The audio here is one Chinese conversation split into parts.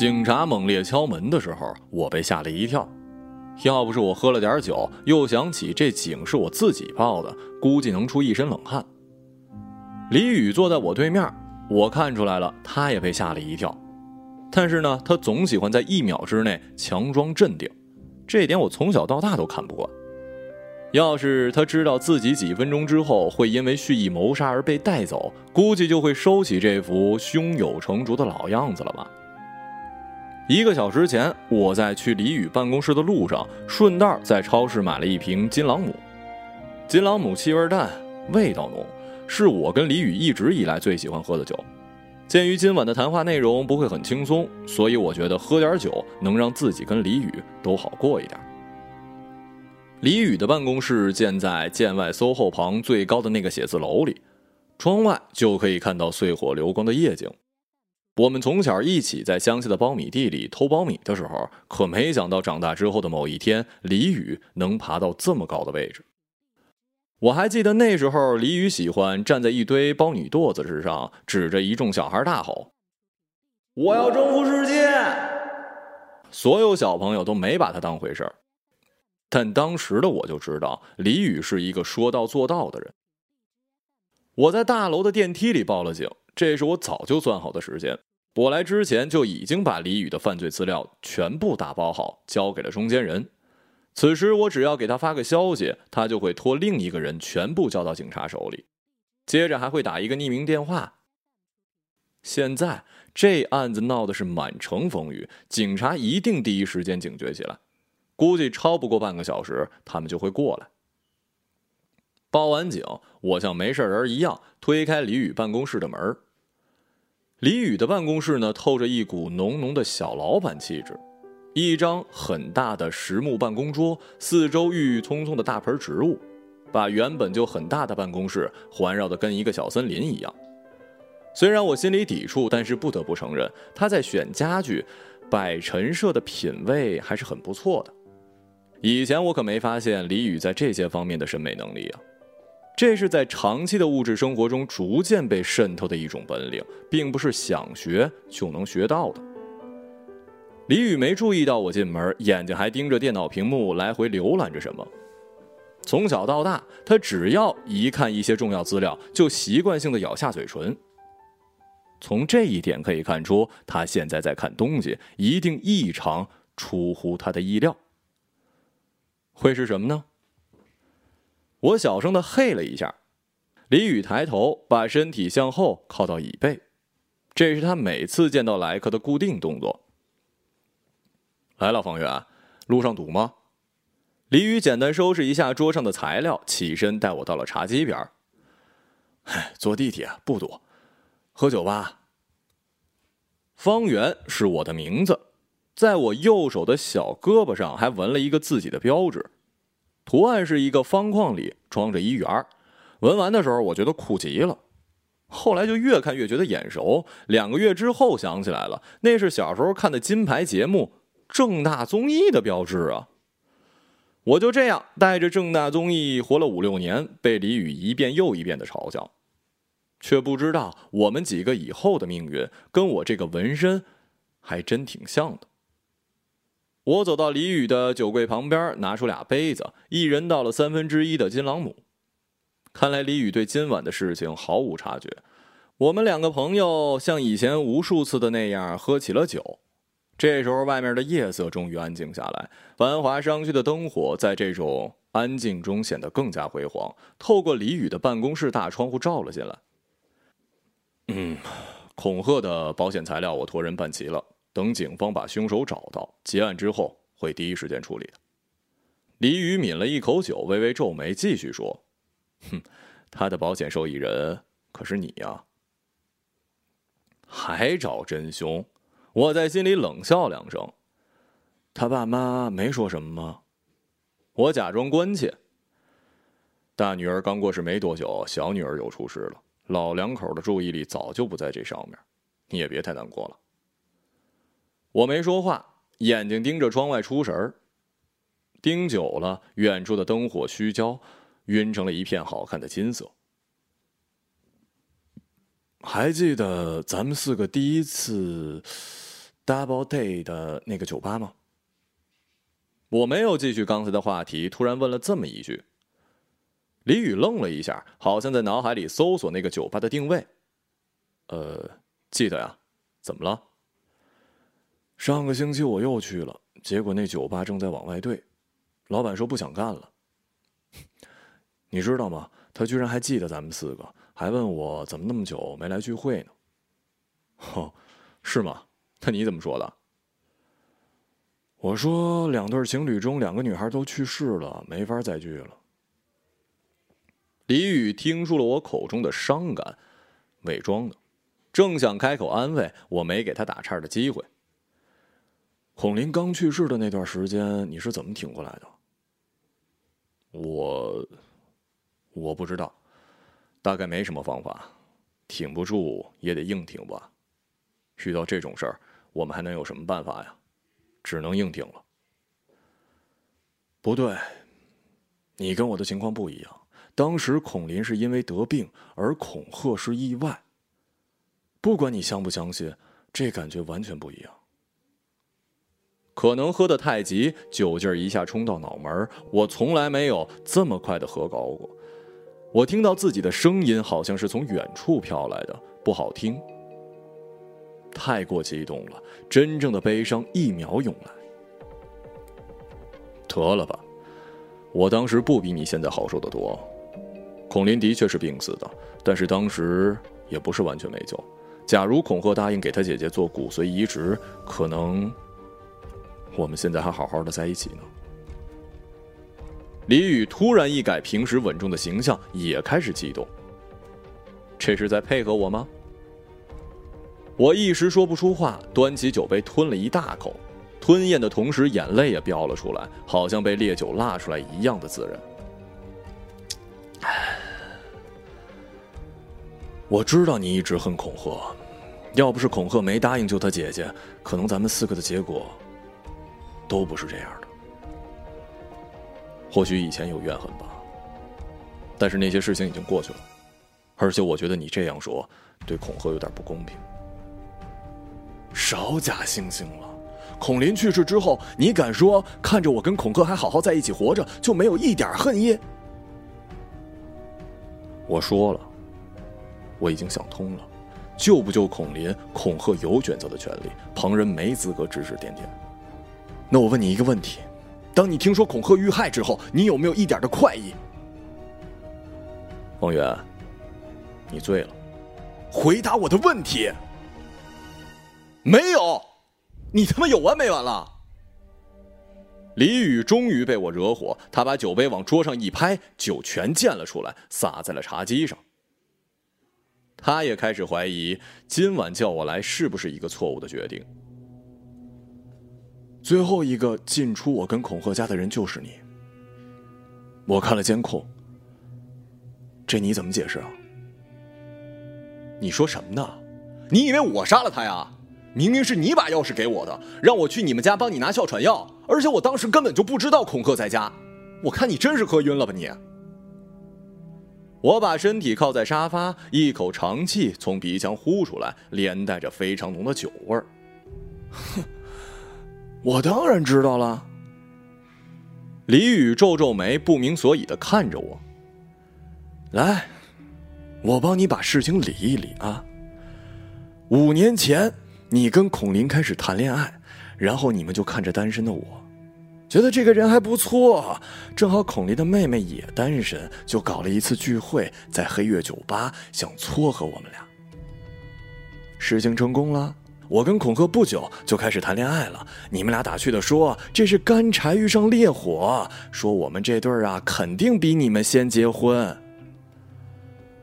警察猛烈敲门的时候，我被吓了一跳。要不是我喝了点酒，又想起这警是我自己报的，估计能出一身冷汗。李宇坐在我对面，我看出来了，他也被吓了一跳。但是呢，他总喜欢在一秒之内强装镇定，这点我从小到大都看不惯。要是他知道自己几分钟之后会因为蓄意谋杀而被带走，估计就会收起这副胸有成竹的老样子了吧。一个小时前，我在去李宇办公室的路上，顺道在超市买了一瓶金朗姆。金朗姆气味淡，味道浓，是我跟李宇一直以来最喜欢喝的酒。鉴于今晚的谈话内容不会很轻松，所以我觉得喝点酒能让自己跟李宇都好过一点。李宇的办公室建在建外 SOHO 旁最高的那个写字楼里，窗外就可以看到碎火流光的夜景。我们从小一起在乡下的苞米地里偷苞米的时候，可没想到长大之后的某一天，李宇能爬到这么高的位置。我还记得那时候，李宇喜欢站在一堆苞米垛子之上，指着一众小孩大吼：“我要征服世界！”所有小朋友都没把他当回事儿，但当时的我就知道，李宇是一个说到做到的人。我在大楼的电梯里报了警，这是我早就算好的时间。我来之前就已经把李宇的犯罪资料全部打包好，交给了中间人。此时我只要给他发个消息，他就会托另一个人全部交到警察手里，接着还会打一个匿名电话。现在这案子闹的是满城风雨，警察一定第一时间警觉起来，估计超不过半个小时，他们就会过来。报完警，我像没事人一样推开李宇办公室的门李宇的办公室呢，透着一股浓浓的小老板气质。一张很大的实木办公桌，四周郁郁葱葱的大盆植物，把原本就很大的办公室环绕的跟一个小森林一样。虽然我心里抵触，但是不得不承认，他在选家具、摆陈设的品味还是很不错的。以前我可没发现李宇在这些方面的审美能力啊。这是在长期的物质生活中逐渐被渗透的一种本领，并不是想学就能学到的。李宇没注意到我进门，眼睛还盯着电脑屏幕来回浏览着什么。从小到大，他只要一看一些重要资料，就习惯性的咬下嘴唇。从这一点可以看出，他现在在看东西，一定异常出乎他的意料。会是什么呢？我小声的嘿了一下，李宇抬头，把身体向后靠到椅背，这是他每次见到来客的固定动作。来了，方圆，路上堵吗？李宇简单收拾一下桌上的材料，起身带我到了茶几边。唉，坐地铁不堵，喝酒吧。方圆是我的名字，在我右手的小胳膊上还纹了一个自己的标志。图案是一个方框里装着一圆儿，纹完的时候我觉得酷极了，后来就越看越觉得眼熟。两个月之后想起来了，那是小时候看的金牌节目《正大综艺》的标志啊！我就这样带着正大综艺活了五六年，被李宇一遍又一遍的嘲笑，却不知道我们几个以后的命运跟我这个纹身还真挺像的。我走到李宇的酒柜旁边，拿出俩杯子，一人倒了三分之一的金朗姆。看来李宇对今晚的事情毫无察觉。我们两个朋友像以前无数次的那样喝起了酒。这时候，外面的夜色终于安静下来，繁华商区的灯火在这种安静中显得更加辉煌，透过李宇的办公室大窗户照了进来。嗯，恐吓的保险材料我托人办齐了。等警方把凶手找到，结案之后会第一时间处理的。李宇抿了一口酒，微微皱眉，继续说：“哼，他的保险受益人可是你呀。”还找真凶？我在心里冷笑两声。他爸妈没说什么吗？我假装关切。大女儿刚过世没多久，小女儿又出事了，老两口的注意力早就不在这上面，你也别太难过了。我没说话，眼睛盯着窗外出神儿。盯久了，远处的灯火虚焦，晕成了一片好看的金色。还记得咱们四个第一次 Double Day 的那个酒吧吗？我没有继续刚才的话题，突然问了这么一句。李宇愣了一下，好像在脑海里搜索那个酒吧的定位。呃，记得呀，怎么了？上个星期我又去了，结果那酒吧正在往外兑，老板说不想干了。你知道吗？他居然还记得咱们四个，还问我怎么那么久没来聚会呢？哦，是吗？那你怎么说的？我说两对情侣中两个女孩都去世了，没法再聚了。李宇听出了我口中的伤感，伪装的，正想开口安慰，我没给他打岔的机会。孔林刚去世的那段时间，你是怎么挺过来的？我，我不知道，大概没什么方法，挺不住也得硬挺吧。遇到这种事儿，我们还能有什么办法呀？只能硬挺了。不对，你跟我的情况不一样。当时孔林是因为得病，而恐吓是意外。不管你相不相信，这感觉完全不一样。可能喝的太急，酒劲儿一下冲到脑门我从来没有这么快的喝高过。我听到自己的声音，好像是从远处飘来的，不好听。太过激动了，真正的悲伤一秒涌来。得了吧，我当时不比你现在好受的多。孔林的确是病死的，但是当时也不是完全没救。假如孔贺答应给他姐姐做骨髓移植，可能我们现在还好好的在一起呢。李宇突然一改平时稳重的形象，也开始激动。这是在配合我吗？我一时说不出话，端起酒杯吞了一大口，吞咽的同时眼泪也飙了出来，好像被烈酒辣出来一样的自然。我知道你一直恨恐吓，要不是恐吓没答应救他姐姐，可能咱们四个的结果都不是这样的。或许以前有怨恨吧，但是那些事情已经过去了，而且我觉得你这样说对恐吓有点不公平。少假惺惺了！孔林去世之后，你敢说看着我跟孔克还好好在一起活着，就没有一点恨意？我说了，我已经想通了，救不救孔林，孔贺有选择的权利，旁人没资格指指点点。那我问你一个问题：当你听说恐吓遇害之后，你有没有一点的快意？方圆，你醉了，回答我的问题。没有，你他妈有完没完了？李宇终于被我惹火，他把酒杯往桌上一拍，酒全溅了出来，洒在了茶几上。他也开始怀疑今晚叫我来是不是一个错误的决定。最后一个进出我跟孔贺家的人就是你。我看了监控，这你怎么解释啊？你说什么呢？你以为我杀了他呀？明明是你把钥匙给我的，让我去你们家帮你拿哮喘药，而且我当时根本就不知道孔克在家。我看你真是喝晕了吧你！我把身体靠在沙发，一口长气从鼻腔呼出来，连带着非常浓的酒味儿。哼，我当然知道了。李宇皱皱眉，不明所以的看着我。来，我帮你把事情理一理啊。五年前。你跟孔林开始谈恋爱，然后你们就看着单身的我，觉得这个人还不错。正好孔林的妹妹也单身，就搞了一次聚会，在黑月酒吧，想撮合我们俩。事情成功了，我跟孔克不久就开始谈恋爱了。你们俩打趣的说这是干柴遇上烈火，说我们这对儿啊肯定比你们先结婚。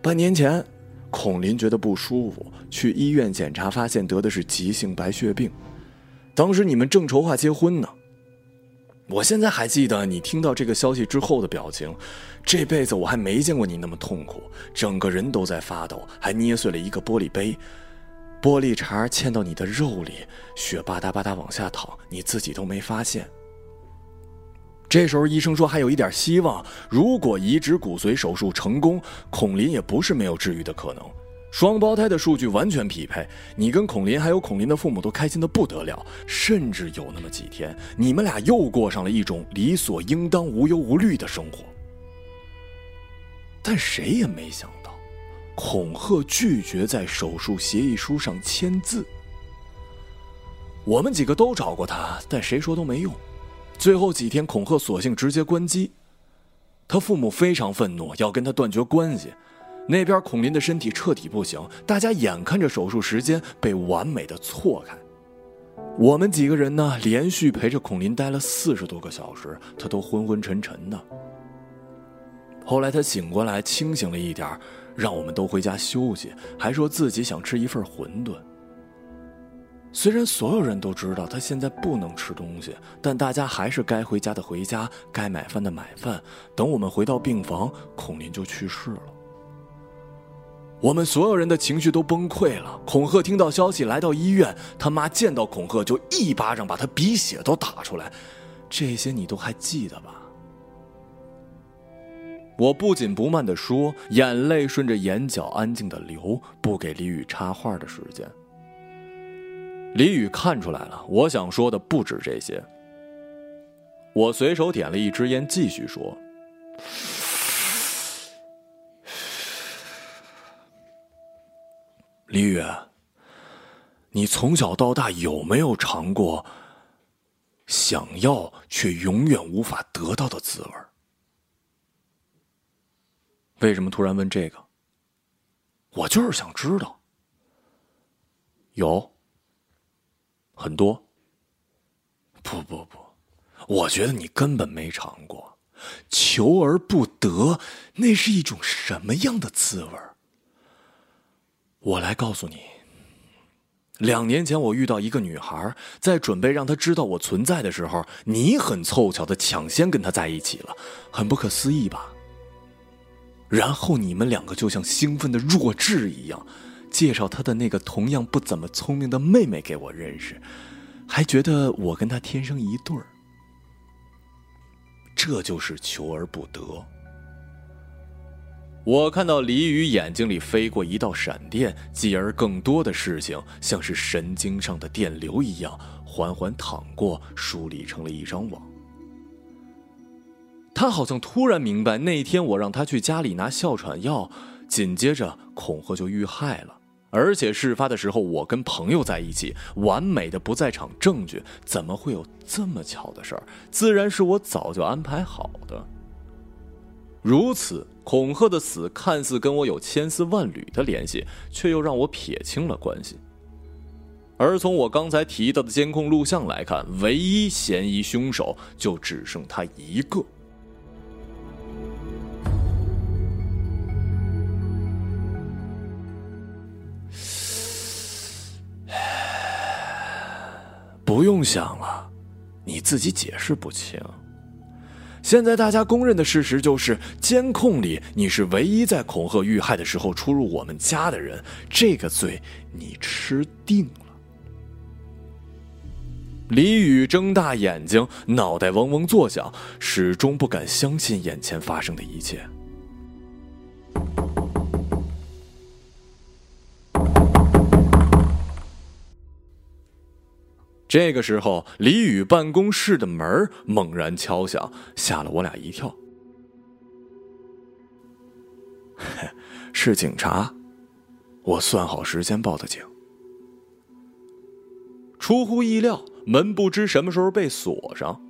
半年前。孔林觉得不舒服，去医院检查，发现得的是急性白血病。当时你们正筹划结婚呢。我现在还记得你听到这个消息之后的表情，这辈子我还没见过你那么痛苦，整个人都在发抖，还捏碎了一个玻璃杯，玻璃碴嵌到你的肉里，血吧嗒吧嗒往下淌，你自己都没发现。这时候医生说还有一点希望，如果移植骨髓手术成功，孔林也不是没有治愈的可能。双胞胎的数据完全匹配，你跟孔林还有孔林的父母都开心的不得了，甚至有那么几天，你们俩又过上了一种理所应当、无忧无虑的生活。但谁也没想，恐吓拒绝在手术协议书上签字。我们几个都找过他，但谁说都没用。最后几天，恐吓索性直接关机。他父母非常愤怒，要跟他断绝关系。那边孔林的身体彻底不行，大家眼看着手术时间被完美的错开。我们几个人呢，连续陪着孔林待了四十多个小时，他都昏昏沉沉的。后来他醒过来，清醒了一点，让我们都回家休息，还说自己想吃一份馄饨。虽然所有人都知道他现在不能吃东西，但大家还是该回家的回家，该买饭的买饭。等我们回到病房，孔林就去世了。我们所有人的情绪都崩溃了。恐吓听到消息来到医院，他妈见到恐吓就一巴掌把他鼻血都打出来，这些你都还记得吧？我不紧不慢地说，眼泪顺着眼角安静的流，不给李宇插话的时间。李宇看出来了，我想说的不止这些。我随手点了一支烟，继续说。李宇，你从小到大有没有尝过想要却永远无法得到的滋味？为什么突然问这个？我就是想知道。有很多。不不不，我觉得你根本没尝过，求而不得，那是一种什么样的滋味？我来告诉你，两年前我遇到一个女孩，在准备让她知道我存在的时候，你很凑巧的抢先跟她在一起了，很不可思议吧？然后你们两个就像兴奋的弱智一样，介绍他的那个同样不怎么聪明的妹妹给我认识，还觉得我跟他天生一对儿，这就是求而不得。我看到李宇眼睛里飞过一道闪电，继而更多的事情像是神经上的电流一样，缓缓淌过，梳理成了一张网。他好像突然明白，那天我让他去家里拿哮喘药，紧接着恐吓就遇害了。而且事发的时候我跟朋友在一起，完美的不在场证据，怎么会有这么巧的事儿？自然是我早就安排好的。如此。恐吓的死看似跟我有千丝万缕的联系，却又让我撇清了关系。而从我刚才提到的监控录像来看，唯一嫌疑凶手就只剩他一个。不用想了，你自己解释不清。现在大家公认的事实就是，监控里你是唯一在恐吓遇害的时候出入我们家的人，这个罪你吃定了。李宇睁大眼睛，脑袋嗡嗡作响，始终不敢相信眼前发生的一切。这个时候，李宇办公室的门猛然敲响，吓了我俩一跳。是警察，我算好时间报的警。出乎意料，门不知什么时候被锁上，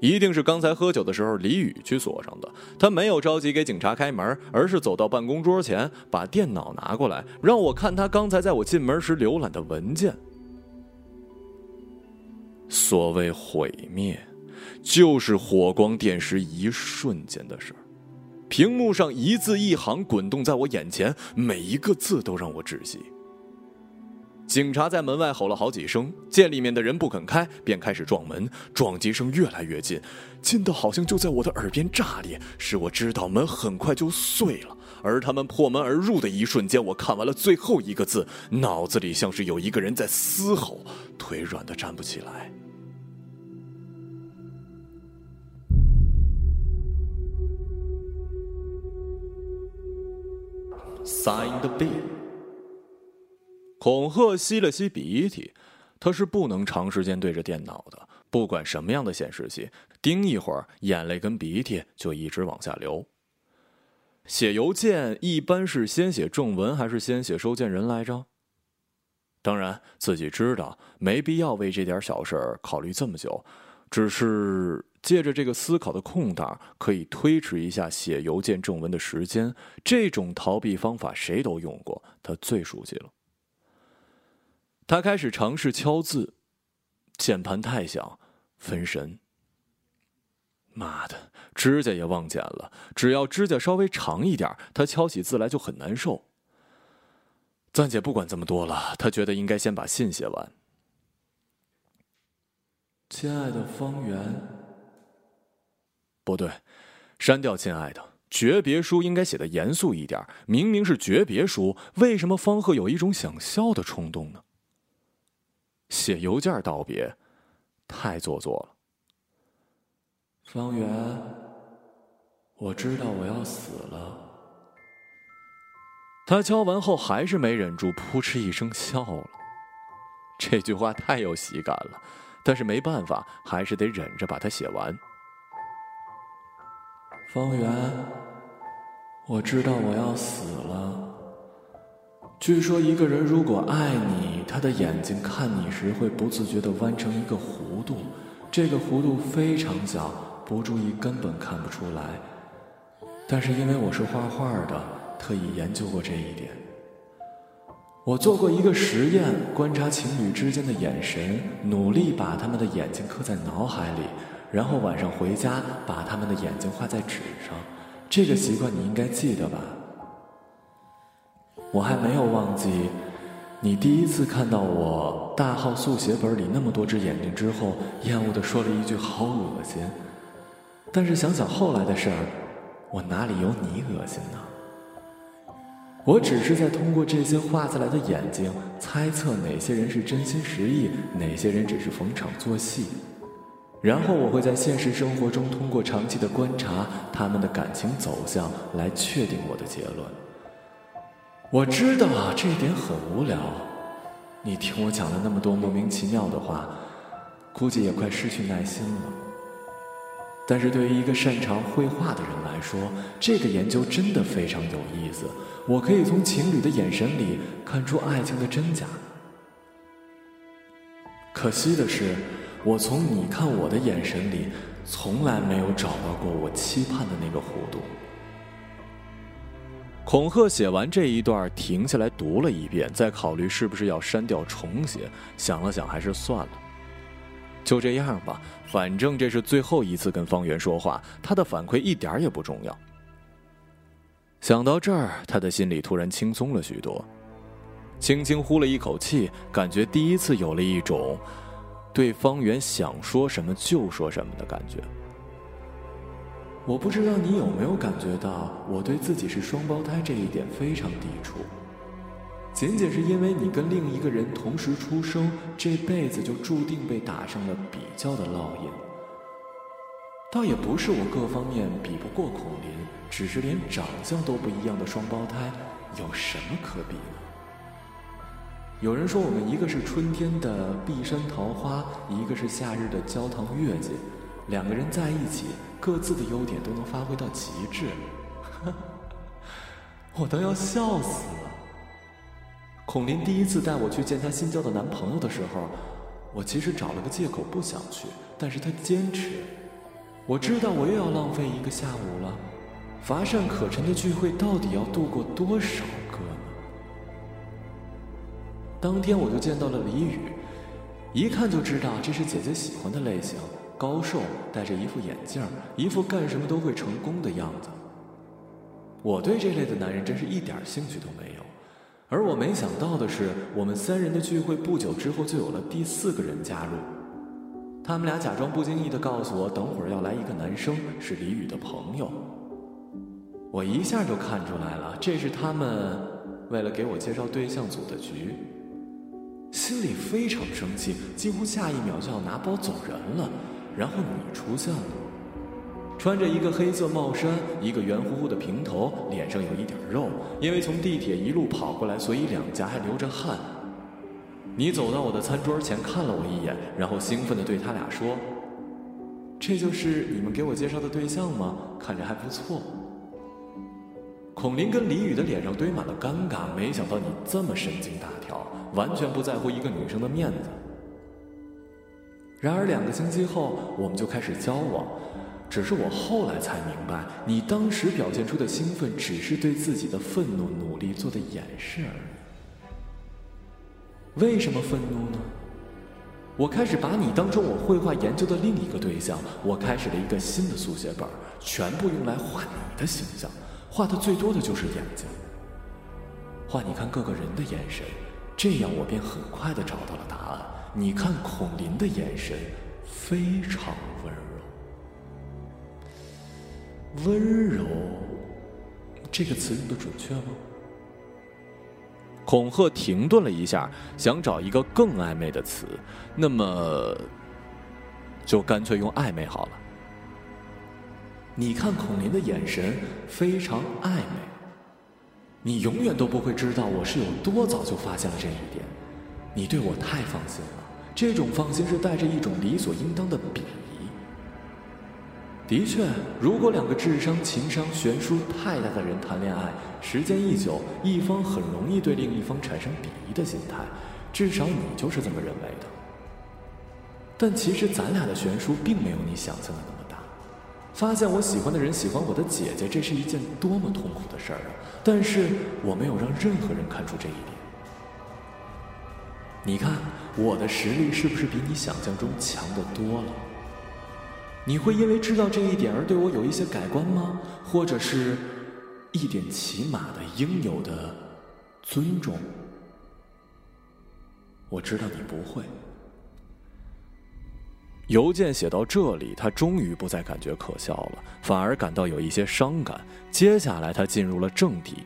一定是刚才喝酒的时候李宇去锁上的。他没有着急给警察开门，而是走到办公桌前，把电脑拿过来，让我看他刚才在我进门时浏览的文件。所谓毁灭，就是火光电石一瞬间的事儿。屏幕上一字一行滚动在我眼前，每一个字都让我窒息。警察在门外吼了好几声，见里面的人不肯开，便开始撞门。撞击声越来越近，近到好像就在我的耳边炸裂，使我知道门很快就碎了。而他们破门而入的一瞬间，我看完了最后一个字，脑子里像是有一个人在嘶吼，腿软的站不起来。Sign the bill。恐吓吸了吸鼻涕，他是不能长时间对着电脑的，不管什么样的显示器，盯一会儿，眼泪跟鼻涕就一直往下流。写邮件一般是先写正文还是先写收件人来着？当然，自己知道没必要为这点小事考虑这么久，只是借着这个思考的空档，可以推迟一下写邮件正文的时间。这种逃避方法谁都用过，他最熟悉了。他开始尝试敲字，键盘太响，分神。妈的，指甲也忘剪了，只要指甲稍微长一点，他敲起字来就很难受。暂且不管这么多了，他觉得应该先把信写完。亲爱的方圆，不对，删掉“亲爱的”。诀别书应该写的严肃一点，明明是诀别书，为什么方鹤有一种想笑的冲动呢？写邮件道别，太做作了。方圆，我知道我要死了。他敲完后还是没忍住，扑哧一声笑了。这句话太有喜感了，但是没办法，还是得忍着把它写完。方圆，我知道我要死了。据说一个人如果爱你，他的眼睛看你时会不自觉地弯成一个弧度，这个弧度非常小，不注意根本看不出来。但是因为我是画画的。特意研究过这一点。我做过一个实验，观察情侣之间的眼神，努力把他们的眼睛刻在脑海里，然后晚上回家把他们的眼睛画在纸上。这个习惯你应该记得吧？我还没有忘记，你第一次看到我大号速写本里那么多只眼睛之后，厌恶的说了一句“好恶心”。但是想想后来的事儿，我哪里有你恶心呢？我只是在通过这些画下来的眼睛，猜测哪些人是真心实意，哪些人只是逢场作戏。然后我会在现实生活中通过长期的观察他们的感情走向，来确定我的结论。我知道这一点很无聊，你听我讲了那么多莫名其妙的话，估计也快失去耐心了。但是对于一个擅长绘画的人来说，这个研究真的非常有意思。我可以从情侣的眼神里看出爱情的真假。可惜的是，我从你看我的眼神里，从来没有找到过我期盼的那个弧度。恐吓写完这一段，停下来读了一遍，再考虑是不是要删掉重写。想了想，还是算了。就这样吧，反正这是最后一次跟方圆说话，他的反馈一点也不重要。想到这儿，他的心里突然轻松了许多，轻轻呼了一口气，感觉第一次有了一种对方圆想说什么就说什么的感觉。我不知道你有没有感觉到，我对自己是双胞胎这一点非常抵触，仅仅是因为你跟另一个人同时出生，这辈子就注定被打上了比较的烙印。倒也不是我各方面比不过孔林，只是连长相都不一样的双胞胎，有什么可比呢？有人说我们一个是春天的碧山桃花，一个是夏日的焦糖月季，两个人在一起，各自的优点都能发挥到极致，我都要笑死了。孔林第一次带我去见她新交的男朋友的时候，我其实找了个借口不想去，但是她坚持。我知道我又要浪费一个下午了，乏善可陈的聚会到底要度过多少个呢？当天我就见到了李宇，一看就知道这是姐姐喜欢的类型，高瘦，戴着一副眼镜，一副干什么都会成功的样子。我对这类的男人真是一点兴趣都没有，而我没想到的是，我们三人的聚会不久之后就有了第四个人加入。他们俩假装不经意的告诉我，等会儿要来一个男生，是李宇的朋友。我一下就看出来了，这是他们为了给我介绍对象组的局。心里非常生气，几乎下一秒就要拿包走人了。然后你出现了，穿着一个黑色帽衫，一个圆乎乎的平头，脸上有一点肉，因为从地铁一路跑过来，所以两颊还流着汗。你走到我的餐桌前看了我一眼，然后兴奋地对他俩说：“这就是你们给我介绍的对象吗？看着还不错。”孔林跟李宇的脸上堆满了尴尬，没想到你这么神经大条，完全不在乎一个女生的面子。然而两个星期后，我们就开始交往。只是我后来才明白，你当时表现出的兴奋，只是对自己的愤怒努力做的掩饰而已。为什么愤怒呢？我开始把你当成我绘画研究的另一个对象，我开始了一个新的速写本，全部用来画你的形象，画的最多的就是眼睛，画你看各个人的眼神，这样我便很快的找到了答案。你看孔林的眼神非常温柔。这个词用的准确吗？恐吓停顿了一下，想找一个更暧昧的词，那么就干脆用暧昧好了。你看孔林的眼神非常暧昧，你永远都不会知道我是有多早就发现了这一点。你对我太放心了，这种放心是带着一种理所应当的鄙。的确，如果两个智商、情商悬殊太大的人谈恋爱，时间一久，一方很容易对另一方产生鄙夷的心态，至少你就是这么认为的。但其实咱俩的悬殊并没有你想象的那么大。发现我喜欢的人喜欢我的姐姐，这是一件多么痛苦的事儿啊！但是我没有让任何人看出这一点。你看，我的实力是不是比你想象中强得多了？你会因为知道这一点而对我有一些改观吗？或者是一点起码的应有的尊重？我知道你不会。邮件写到这里，他终于不再感觉可笑了，反而感到有一些伤感。接下来，他进入了正题。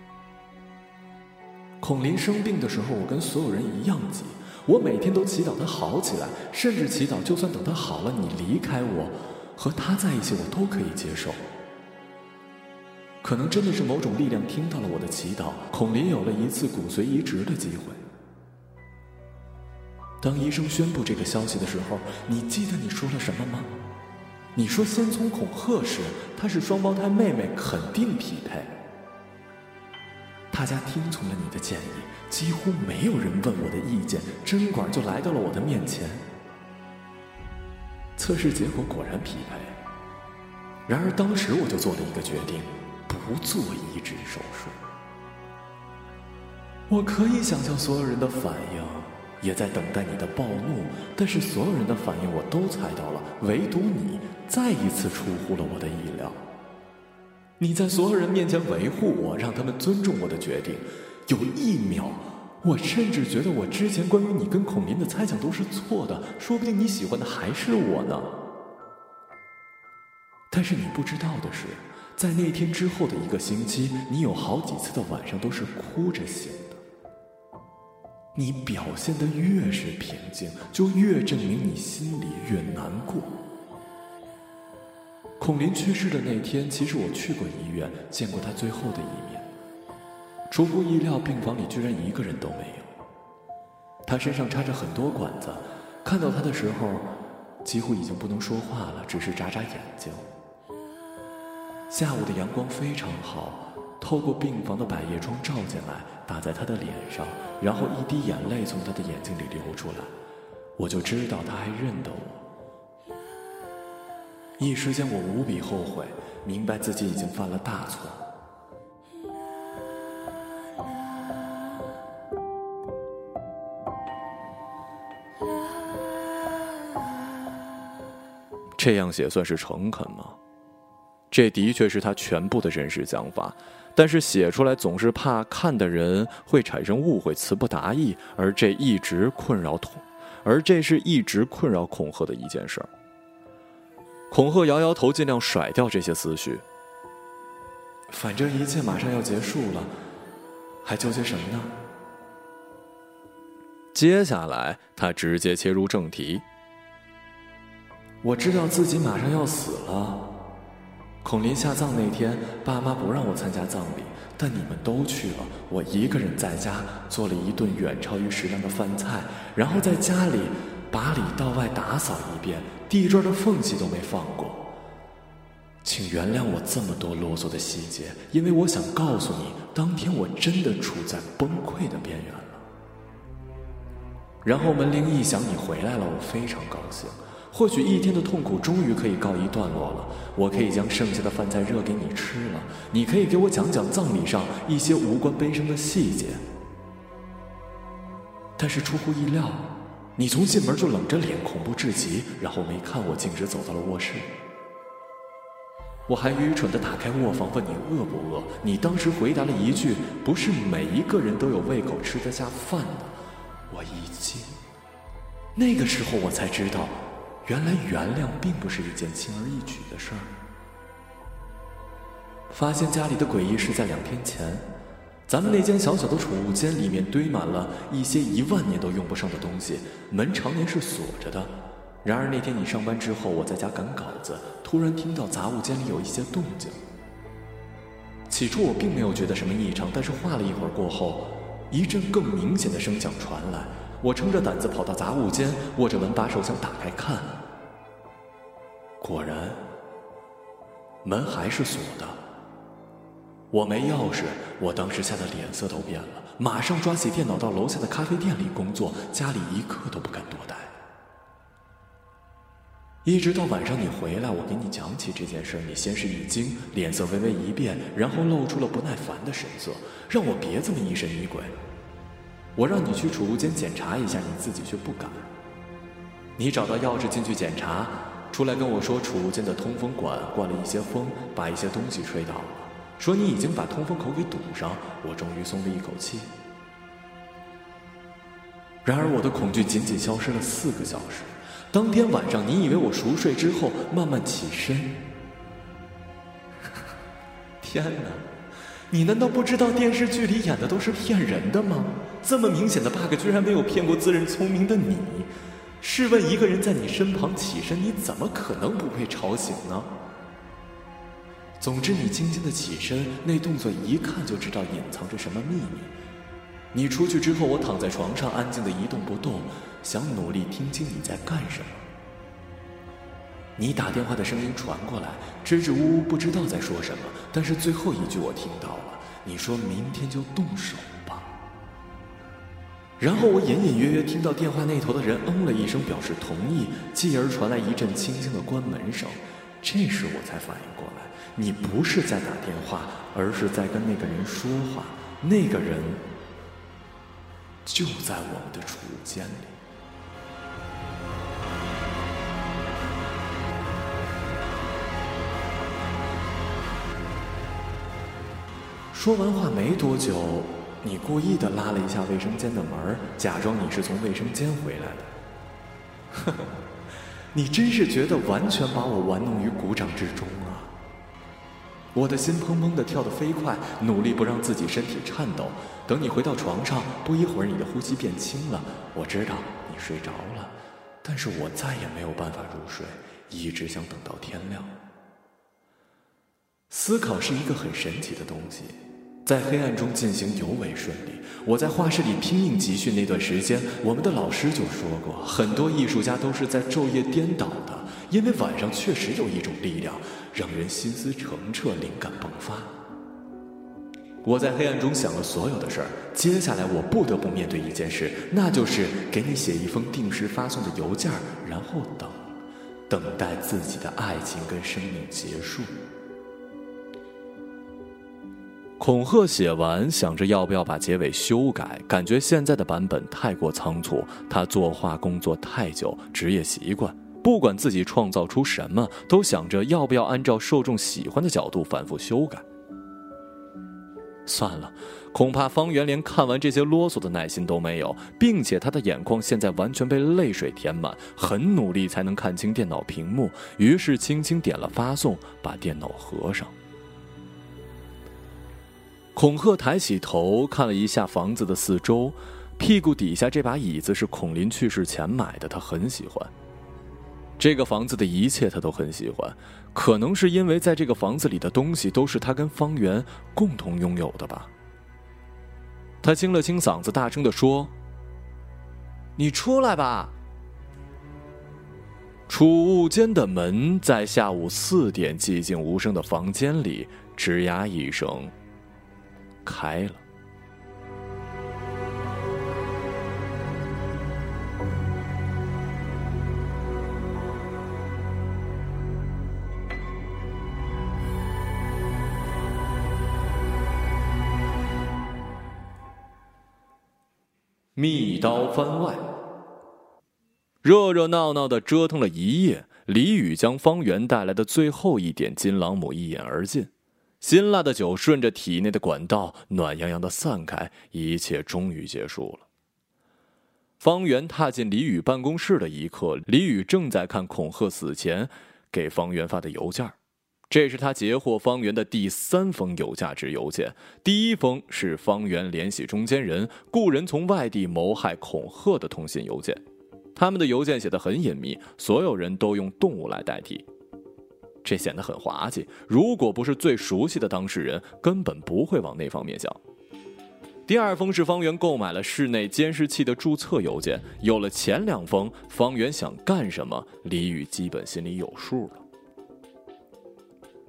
孔林生病的时候，我跟所有人一样急，我每天都祈祷他好起来，甚至祈祷就算等他好了，你离开我。和他在一起，我都可以接受。可能真的是某种力量听到了我的祈祷，孔林有了一次骨髓移植的机会。当医生宣布这个消息的时候，你记得你说了什么吗？你说先从恐吓时，她是双胞胎妹妹，肯定匹配。大家听从了你的建议，几乎没有人问我的意见，针管就来到了我的面前。测试结果果然匹配，然而当时我就做了一个决定，不做移植手术。我可以想象所有人的反应，也在等待你的暴怒，但是所有人的反应我都猜到了，唯独你再一次出乎了我的意料。你在所有人面前维护我，让他们尊重我的决定，有一秒。我甚至觉得，我之前关于你跟孔林的猜想都是错的，说不定你喜欢的还是我呢。但是你不知道的是，在那天之后的一个星期，你有好几次的晚上都是哭着醒的。你表现的越是平静，就越证明你心里越难过。孔林去世的那天，其实我去过医院，见过他最后的一面。出乎意料，病房里居然一个人都没有。他身上插着很多管子，看到他的时候，几乎已经不能说话了，只是眨眨眼睛。下午的阳光非常好，透过病房的百叶窗照进来，打在他的脸上，然后一滴眼泪从他的眼睛里流出来，我就知道他还认得我。一时间，我无比后悔，明白自己已经犯了大错。这样写算是诚恳吗？这的确是他全部的真实想法，但是写出来总是怕看的人会产生误会，词不达意，而这一直困扰恐，而这是一直困扰恐吓的一件事儿。恐吓摇摇头，尽量甩掉这些思绪。反正一切马上要结束了，还纠结什么呢？接下来，他直接切入正题。我知道自己马上要死了，孔林下葬那天，爸妈不让我参加葬礼，但你们都去了，我一个人在家做了一顿远超于食量的饭菜，然后在家里把里到外打扫一遍，地砖的缝隙都没放过。请原谅我这么多啰嗦的细节，因为我想告诉你，当天我真的处在崩溃的边缘了。然后门铃一响，你回来了，我非常高兴。或许一天的痛苦终于可以告一段落了，我可以将剩下的饭菜热给你吃了，你可以给我讲讲葬礼上一些无关悲伤的细节。但是出乎意料，你从进门就冷着脸，恐怖至极，然后没看我，径直走到了卧室。我还愚蠢地打开卧房问你饿不饿，你当时回答了一句：“不是每一个人都有胃口吃得下饭的。”我一惊，那个时候我才知道。原来原谅并不是一件轻而易举的事儿。发现家里的诡异是在两天前，咱们那间小小的储物间里面堆满了一些一万年都用不上的东西，门常年是锁着的。然而那天你上班之后，我在家赶稿子，突然听到杂物间里有一些动静。起初我并没有觉得什么异常，但是画了一会儿过后，一阵更明显的声响传来。我撑着胆子跑到杂物间，握着门把手想打开看。果然，门还是锁的。我没钥匙，我当时吓得脸色都变了，马上抓起电脑到楼下的咖啡店里工作，家里一刻都不敢多待。一直到晚上你回来，我给你讲起这件事，你先是一惊，脸色微微一变，然后露出了不耐烦的神色，让我别这么疑神疑鬼。我让你去储物间检查一下，你自己却不敢。你找到钥匙进去检查，出来跟我说储物间的通风管灌了一些风，把一些东西吹倒了。说你已经把通风口给堵上，我终于松了一口气。然而我的恐惧仅仅消失了四个小时。当天晚上，你以为我熟睡之后慢慢起身？天哪！你难道不知道电视剧里演的都是骗人的吗？这么明显的 bug 居然没有骗过自认聪明的你。试问一个人在你身旁起身，你怎么可能不被吵醒呢？总之，你轻轻的起身，那动作一看就知道隐藏着什么秘密。你出去之后，我躺在床上安静的一动不动，想努力听清你在干什么。你打电话的声音传过来，支支吾吾，不知道在说什么。但是最后一句我听到了，你说明天就动手吧。然后我隐隐约约听到电话那头的人嗯了一声，表示同意，继而传来一阵轻轻的关门声。这时我才反应过来，你不是在打电话，而是在跟那个人说话。那个人就在我们的储物间里。说完话没多久，你故意的拉了一下卫生间的门，假装你是从卫生间回来的。呵呵，你真是觉得完全把我玩弄于股掌之中啊！我的心砰砰的跳得飞快，努力不让自己身体颤抖。等你回到床上，不一会儿你的呼吸变轻了，我知道你睡着了，但是我再也没有办法入睡，一直想等到天亮。思考是一个很神奇的东西。在黑暗中进行尤为顺利。我在画室里拼命集训那段时间，我们的老师就说过，很多艺术家都是在昼夜颠倒的，因为晚上确实有一种力量，让人心思澄澈，灵感迸发。我在黑暗中想了所有的事儿，接下来我不得不面对一件事，那就是给你写一封定时发送的邮件，然后等，等待自己的爱情跟生命结束。恐吓写完，想着要不要把结尾修改，感觉现在的版本太过仓促。他作画工作太久，职业习惯，不管自己创造出什么，都想着要不要按照受众喜欢的角度反复修改。算了，恐怕方圆连看完这些啰嗦的耐心都没有，并且他的眼眶现在完全被泪水填满，很努力才能看清电脑屏幕，于是轻轻点了发送，把电脑合上。孔贺抬起头看了一下房子的四周，屁股底下这把椅子是孔林去世前买的，他很喜欢。这个房子的一切他都很喜欢，可能是因为在这个房子里的东西都是他跟方圆共同拥有的吧。他清了清嗓子，大声的说：“你出来吧。”储物间的门在下午四点寂静无声的房间里，吱呀一声开了。密刀番外，热热闹闹的折腾了一夜，李宇将方圆带来的最后一点金朗姆一饮而尽，辛辣的酒顺着体内的管道暖洋洋的散开，一切终于结束了。方圆踏进李宇办公室的一刻，李宇正在看恐吓死前给方圆发的邮件。这是他截获方圆的第三封有价值邮件。第一封是方圆联系中间人雇人从外地谋害恐吓的通信邮件，他们的邮件写得很隐秘，所有人都用动物来代替，这显得很滑稽。如果不是最熟悉的当事人，根本不会往那方面想。第二封是方圆购买了室内监视器的注册邮件。有了前两封，方圆想干什么，李宇基本心里有数了。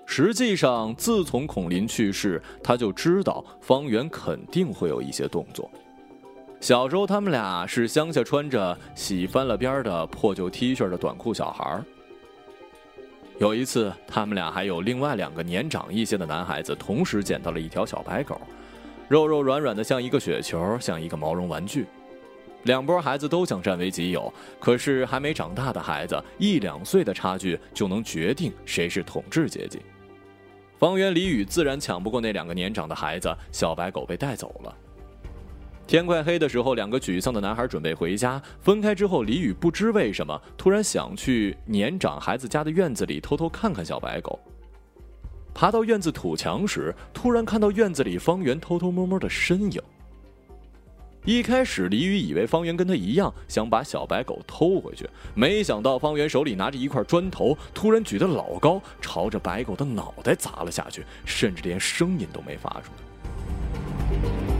实际上，自从孔林去世，他就知道方圆肯定会有一些动作。小时候，他们俩是乡下穿着洗翻了边的破旧 T 恤的短裤小孩有一次，他们俩还有另外两个年长一些的男孩子同时捡到了一条小白狗，肉肉软软的像一个雪球，像一个毛绒玩具。两拨孩子都想占为己有，可是还没长大的孩子，一两岁的差距就能决定谁是统治阶级。方圆、李宇自然抢不过那两个年长的孩子，小白狗被带走了。天快黑的时候，两个沮丧的男孩准备回家。分开之后，李宇不知为什么突然想去年长孩子家的院子里偷偷看看小白狗。爬到院子土墙时，突然看到院子里方圆偷偷摸摸的身影。一开始，李宇以为方圆跟他一样想把小白狗偷回去，没想到方圆手里拿着一块砖头，突然举得老高，朝着白狗的脑袋砸了下去，甚至连声音都没发出来。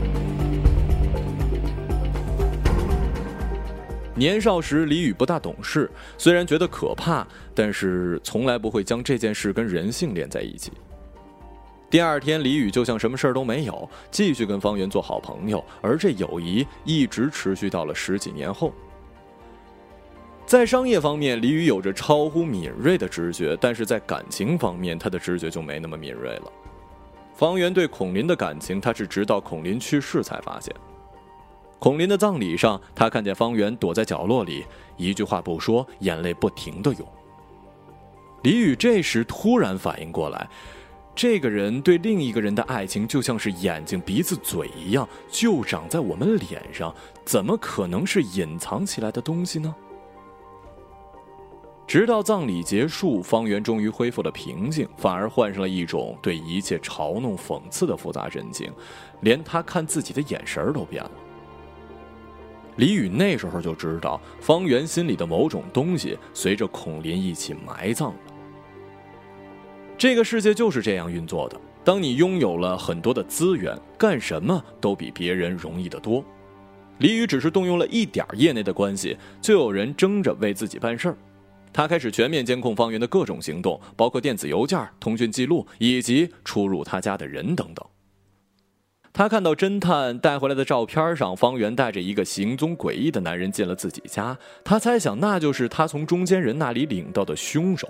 年少时，李宇不大懂事，虽然觉得可怕，但是从来不会将这件事跟人性连在一起。第二天，李宇就像什么事儿都没有，继续跟方圆做好朋友，而这友谊一直持续到了十几年后。在商业方面，李宇有着超乎敏锐的直觉，但是在感情方面，他的直觉就没那么敏锐了。方圆对孔林的感情，他是直到孔林去世才发现。孔林的葬礼上，他看见方圆躲在角落里，一句话不说，眼泪不停的涌。李宇这时突然反应过来。这个人对另一个人的爱情，就像是眼睛、鼻子、嘴一样，就长在我们脸上，怎么可能是隐藏起来的东西呢？直到葬礼结束，方圆终于恢复了平静，反而换上了一种对一切嘲弄、讽刺的复杂神情，连他看自己的眼神都变了。李宇那时候就知道，方圆心里的某种东西，随着孔林一起埋葬了。这个世界就是这样运作的。当你拥有了很多的资源，干什么都比别人容易得多。李宇只是动用了一点业内的关系，就有人争着为自己办事儿。他开始全面监控方圆的各种行动，包括电子邮件、通讯记录以及出入他家的人等等。他看到侦探带回来的照片上，方圆带着一个行踪诡异的男人进了自己家。他猜想，那就是他从中间人那里领到的凶手。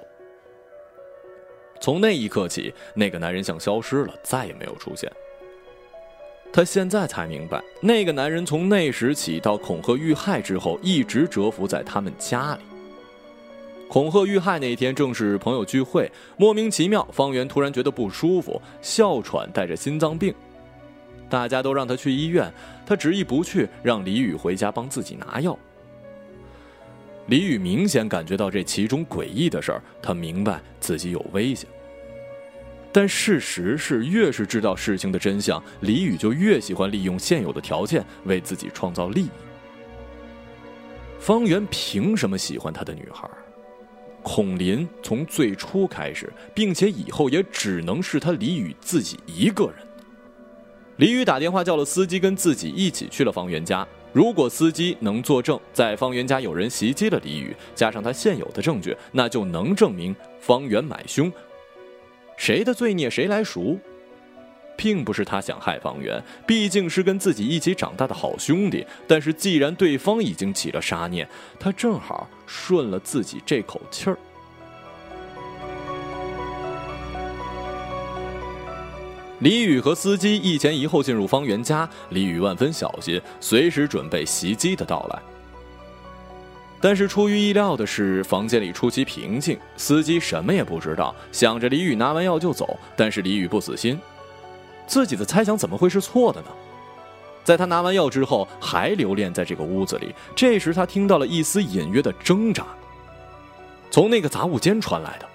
从那一刻起，那个男人像消失了，再也没有出现。他现在才明白，那个男人从那时起到恐吓遇害之后，一直蛰伏在他们家里。恐吓遇害那天正是朋友聚会，莫名其妙，方圆突然觉得不舒服，哮喘，带着心脏病。大家都让他去医院，他执意不去，让李宇回家帮自己拿药。李宇明显感觉到这其中诡异的事儿，他明白自己有危险。但事实是，越是知道事情的真相，李宇就越喜欢利用现有的条件为自己创造利益。方圆凭什么喜欢他的女孩？孔林从最初开始，并且以后也只能是他李宇自己一个人。李宇打电话叫了司机，跟自己一起去了方圆家。如果司机能作证，在方圆家有人袭击了李宇，加上他现有的证据，那就能证明方圆买凶。谁的罪孽谁来赎？并不是他想害方圆，毕竟是跟自己一起长大的好兄弟。但是既然对方已经起了杀念，他正好顺了自己这口气儿。李宇和司机一前一后进入方圆家，李宇万分小心，随时准备袭击的到来。但是出于意料的是，房间里出奇平静，司机什么也不知道，想着李宇拿完药就走。但是李宇不死心。自己的猜想怎么会是错的呢？在他拿完药之后，还留恋在这个屋子里。这时，他听到了一丝隐约的挣扎，从那个杂物间传来的。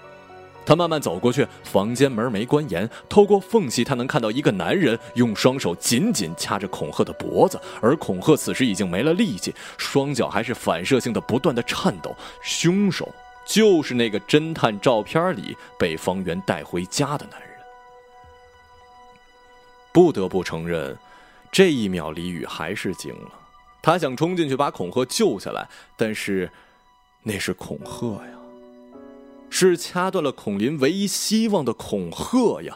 他慢慢走过去，房间门没关严，透过缝隙，他能看到一个男人用双手紧紧掐着恐吓的脖子，而恐吓此时已经没了力气，双脚还是反射性的不断的颤抖。凶手就是那个侦探照片里被方圆带回家的男人。不得不承认，这一秒李宇还是惊了。他想冲进去把恐吓救下来，但是那是恐吓呀，是掐断了孔林唯一希望的恐吓呀！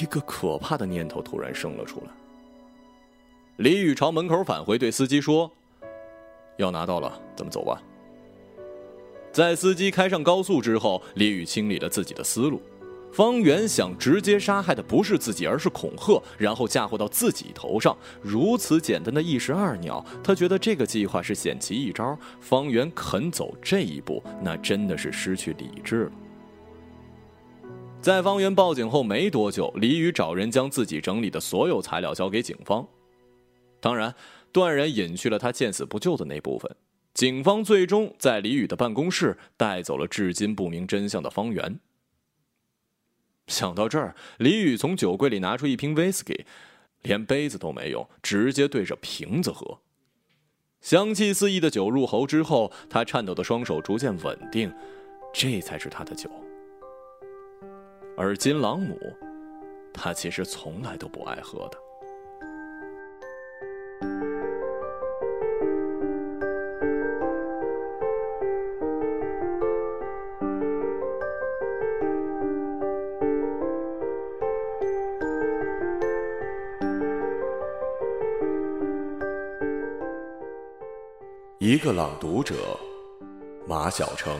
一个可怕的念头突然生了出来。李宇朝门口返回，对司机说：“药拿到了，咱们走吧。”在司机开上高速之后，李宇清理了自己的思路。方圆想直接杀害的不是自己，而是恐吓，然后嫁祸到自己头上。如此简单的一石二鸟，他觉得这个计划是险棋一招。方圆肯走这一步，那真的是失去理智了。在方圆报警后没多久，李宇找人将自己整理的所有材料交给警方，当然，断然隐去了他见死不救的那部分。警方最终在李宇的办公室带走了至今不明真相的方圆。想到这儿，李宇从酒柜里拿出一瓶威士忌，连杯子都没有，直接对着瓶子喝。香气四溢的酒入喉之后，他颤抖的双手逐渐稳定，这才是他的酒。而金朗姆，他其实从来都不爱喝的。一个朗读者，马晓成。